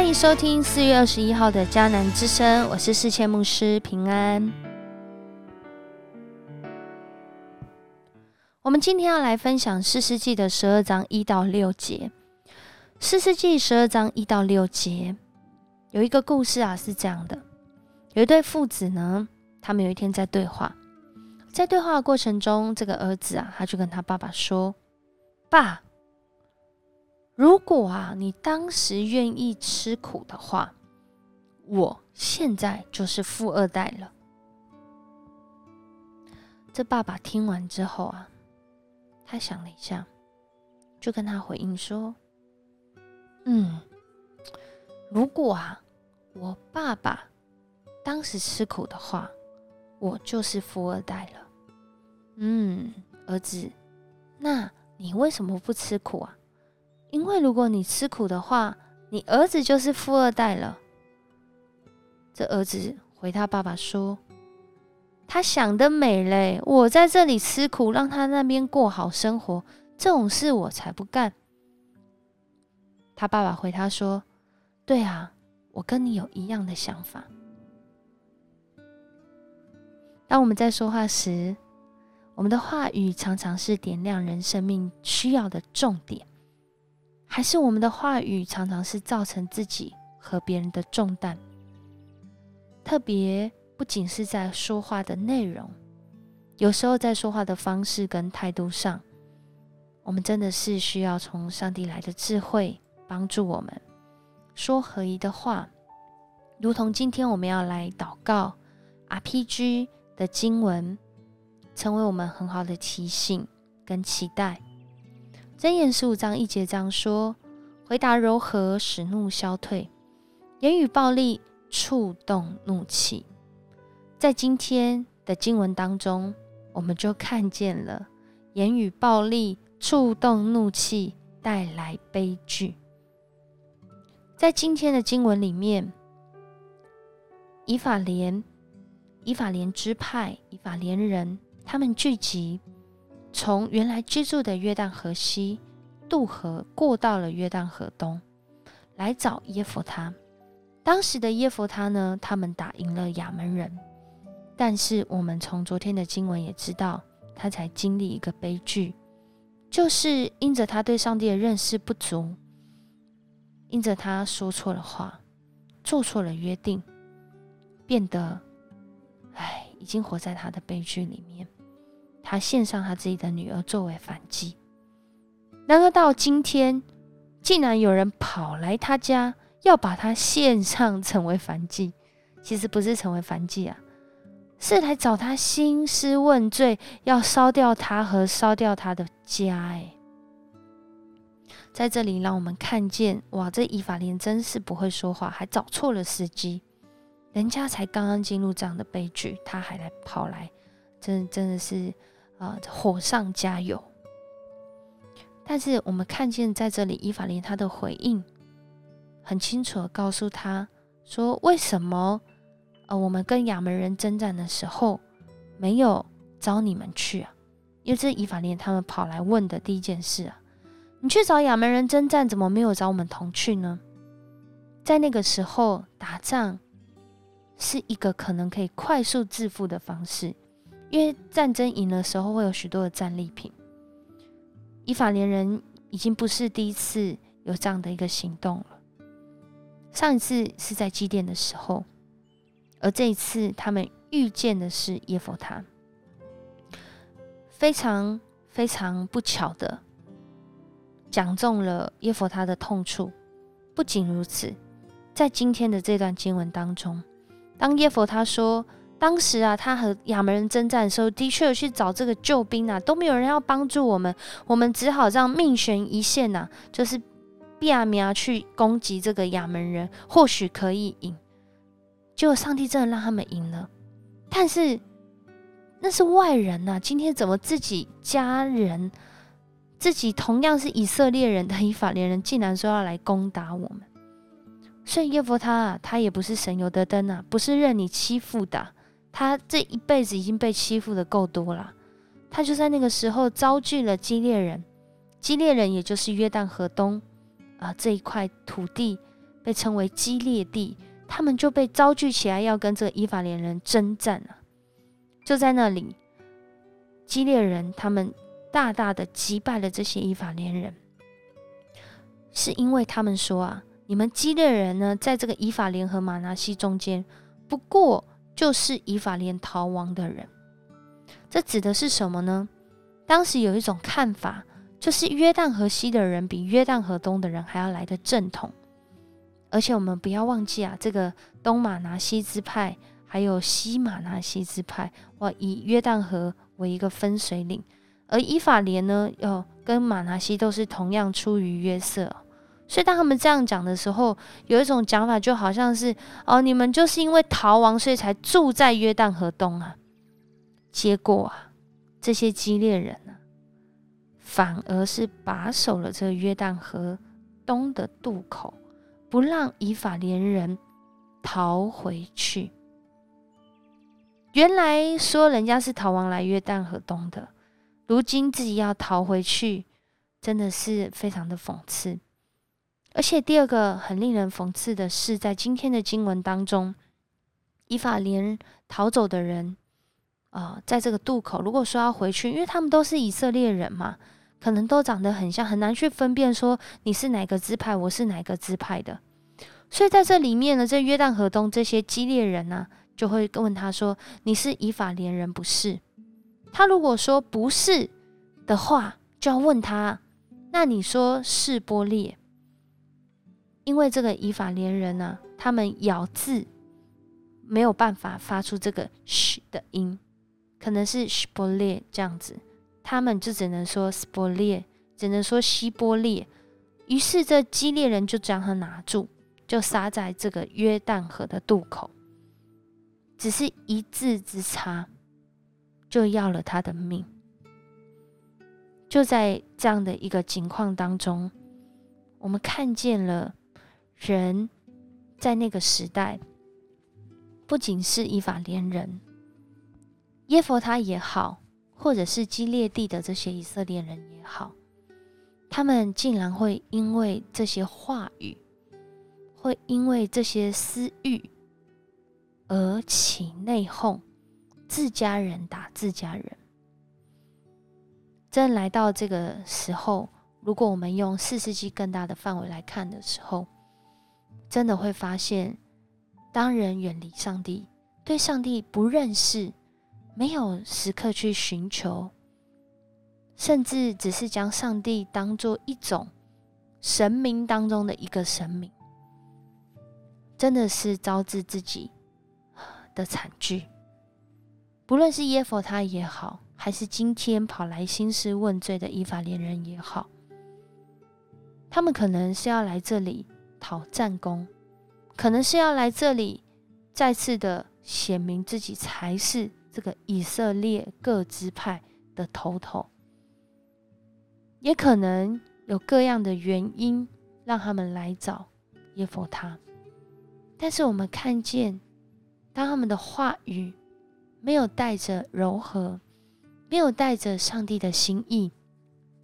欢迎收听四月二十一号的迦南之声，我是世谦牧师平安。我们今天要来分享四世纪的十二章一到六节。四世纪十二章一到六节有一个故事啊，是这样的：有一对父子呢，他们有一天在对话，在对话的过程中，这个儿子啊，他就跟他爸爸说：“爸。”如果啊，你当时愿意吃苦的话，我现在就是富二代了。这爸爸听完之后啊，他想了一下，就跟他回应说：“嗯，如果啊，我爸爸当时吃苦的话，我就是富二代了。嗯，儿子，那你为什么不吃苦啊？”因为如果你吃苦的话，你儿子就是富二代了。这儿子回他爸爸说：“他想得美嘞！我在这里吃苦，让他那边过好生活，这种事我才不干。”他爸爸回他说：“对啊，我跟你有一样的想法。”当我们在说话时，我们的话语常常是点亮人生命需要的重点。还是我们的话语常常是造成自己和别人的重担，特别不仅是在说话的内容，有时候在说话的方式跟态度上，我们真的是需要从上帝来的智慧帮助我们说合宜的话，如同今天我们要来祷告 RPG 的经文，成为我们很好的提醒跟期待。箴言十五章一节这样说：“回答柔和，使怒消退；言语暴力，触动怒气。”在今天的经文当中，我们就看见了言语暴力、触动怒气带来悲剧。在今天的经文里面，以法莲、以法莲支派、以法莲人，他们聚集。从原来居住的约旦河西渡河，过到了约旦河东，来找耶弗他。当时的耶弗他呢，他们打赢了亚门人，但是我们从昨天的经文也知道，他才经历一个悲剧，就是因着他对上帝的认识不足，因着他说错了话，做错了约定，变得，唉，已经活在他的悲剧里面。他献上他自己的女儿作为反击，然而到今天，竟然有人跑来他家，要把他献上成为反击。其实不是成为反击啊，是来找他兴师问罪，要烧掉他和烧掉他的家。哎，在这里让我们看见，哇，这以法莲真是不会说话，还找错了时机。人家才刚刚进入这样的悲剧，他还来跑来，真真的是。啊，火上加油！但是我们看见在这里，伊法莲他的回应很清楚的告诉他说：“为什么？呃，我们跟亚门人征战的时候没有找你们去啊？因为这是伊法莲他们跑来问的第一件事啊！你去找亚门人征战，怎么没有找我们同去呢？在那个时候打仗是一个可能可以快速致富的方式。”因为战争赢的时候会有许多的战利品，以法连人已经不是第一次有这样的一个行动了。上一次是在祭奠的时候，而这一次他们遇见的是耶佛他，非常非常不巧的讲中了耶佛他的痛处。不仅如此，在今天的这段经文当中，当耶佛他说。当时啊，他和亚门人征战的时候，的确有去找这个救兵啊，都没有人要帮助我们，我们只好这样命悬一线呐，就是比亚米亚去攻击这个亚门人，或许可以赢。结果上帝真的让他们赢了，但是那是外人呐，今天怎么自己家人、自己同样是以色列人的以法连人，竟然说要来攻打我们？所以耶弗他啊，他也不是省油的灯啊，不是任你欺负的。他这一辈子已经被欺负的够多了，他就在那个时候遭拒了基列人，基列人也就是约旦河东啊这一块土地被称为基列地，他们就被遭聚起来，要跟这个以法莲人征战啊！就在那里，基列人他们大大的击败了这些以法莲人，是因为他们说啊，你们基列人呢，在这个以法莲和马拿西中间，不过就是以法莲逃亡的人。这指的是什么呢？当时有一种看法，就是约旦河西的人比约旦河东的人还要来的正统。而且我们不要忘记啊，这个东马拿西支派还有西马拿西支派，哇，以约旦河为一个分水岭。而以法莲呢，要跟马拿西都是同样出于约瑟，所以当他们这样讲的时候，有一种讲法就好像是哦，你们就是因为逃亡，所以才住在约旦河东啊。结果啊，这些激烈人呢，反而是把守了这个约旦河东的渡口。不让以法连人逃回去。原来说人家是逃亡来约旦河东的，如今自己要逃回去，真的是非常的讽刺。而且第二个很令人讽刺的是，在今天的经文当中，以法连逃走的人啊，在这个渡口，如果说要回去，因为他们都是以色列人嘛。可能都长得很像，很难去分辨说你是哪个支派，我是哪个支派的。所以在这里面呢，这约旦河东这些激烈人呢，就会问他说：“你是以法连人不是？”他如果说不是的话，就要问他：“那你说是波列？”因为这个以法连人呢，他们咬字没有办法发出这个“嘘”的音，可能是“希波列”这样子。他们就只能说“斯波列”，只能说“希波列”。于是这激烈人就将他拿住，就杀在这个约旦河的渡口。只是一字之差，就要了他的命。就在这样的一个情况当中，我们看见了人在那个时代，不仅是以法连人，耶佛他也好。或者是基列地的这些以色列人也好，他们竟然会因为这些话语，会因为这些私欲而起内讧，自家人打自家人。真来到这个时候，如果我们用四世纪更大的范围来看的时候，真的会发现，当人远离上帝，对上帝不认识。没有时刻去寻求，甚至只是将上帝当做一种神明当中的一个神明，真的是招致自己的惨剧。不论是耶佛他也好，还是今天跑来兴师问罪的以法连人也好，他们可能是要来这里讨战功，可能是要来这里再次的显明自己才是。这个以色列各支派的头头，也可能有各样的原因让他们来找耶佛他。但是我们看见，当他们的话语没有带着柔和，没有带着上帝的心意，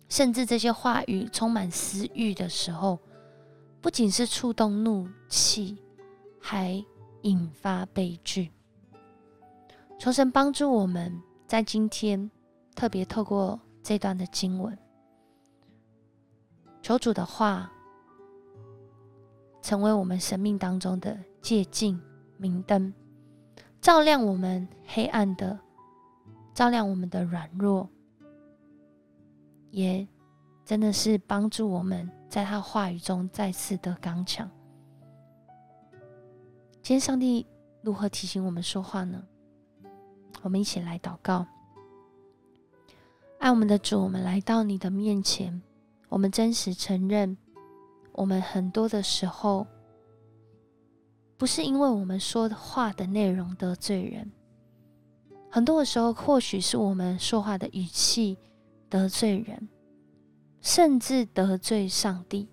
甚至这些话语充满私欲的时候，不仅是触动怒气，还引发悲剧。求神帮助我们在今天特别透过这段的经文，求主的话成为我们生命当中的借镜明灯，照亮我们黑暗的，照亮我们的软弱，也真的是帮助我们在他话语中再次的刚强。今天上帝如何提醒我们说话呢？我们一起来祷告，爱我们的主，我们来到你的面前，我们真实承认，我们很多的时候，不是因为我们说的话的内容得罪人，很多的时候，或许是我们说话的语气得罪人，甚至得罪上帝。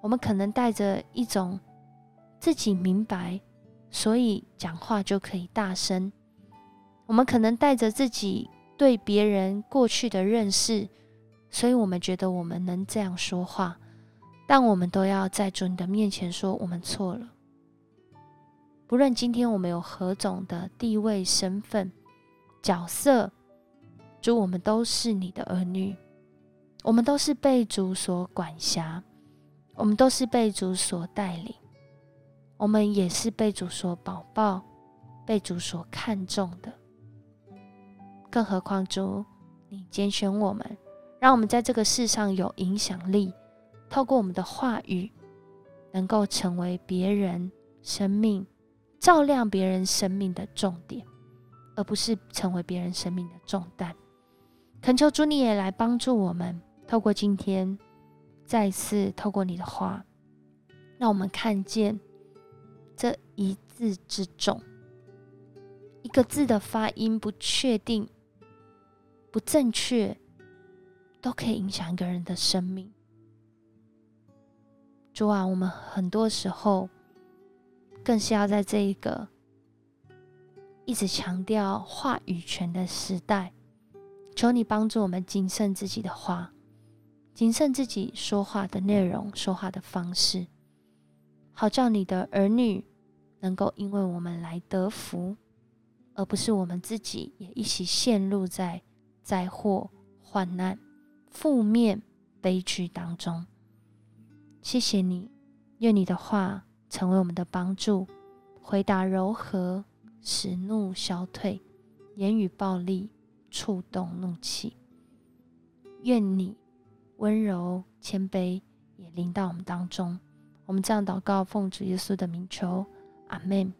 我们可能带着一种自己明白。所以讲话就可以大声。我们可能带着自己对别人过去的认识，所以我们觉得我们能这样说话。但我们都要在主你的面前说，我们错了。不论今天我们有何种的地位、身份、角色，主，我们都是你的儿女，我们都是被主所管辖，我们都是被主所带领，我们也是被主所保抱、被主所看重的。更何况主，你拣选我们，让我们在这个世上有影响力，透过我们的话语，能够成为别人生命。照亮别人生命的重点，而不是成为别人生命的重担。恳求主，你也来帮助我们，透过今天，再次透过你的话，让我们看见这一字之重，一个字的发音不确定、不正确，都可以影响一个人的生命。主啊，我们很多时候。更是要在这一个一直强调话语权的时代，求你帮助我们谨慎自己的话，谨慎自己说话的内容、说话的方式，好叫你的儿女能够因为我们来得福，而不是我们自己也一起陷入在灾祸、患难、负面、悲剧当中。谢谢你，愿你的话。成为我们的帮助，回答柔和，使怒消退，言语暴力触动怒气。愿你温柔谦卑也临到我们当中。我们这样祷告，奉主耶稣的名求，阿门。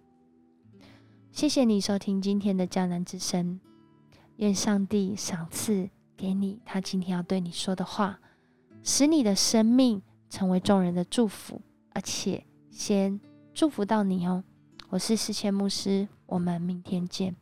谢谢你收听今天的迦南之声。愿上帝赏赐给你他今天要对你说的话，使你的生命成为众人的祝福，而且。先祝福到你哦，我是世谦牧师，我们明天见。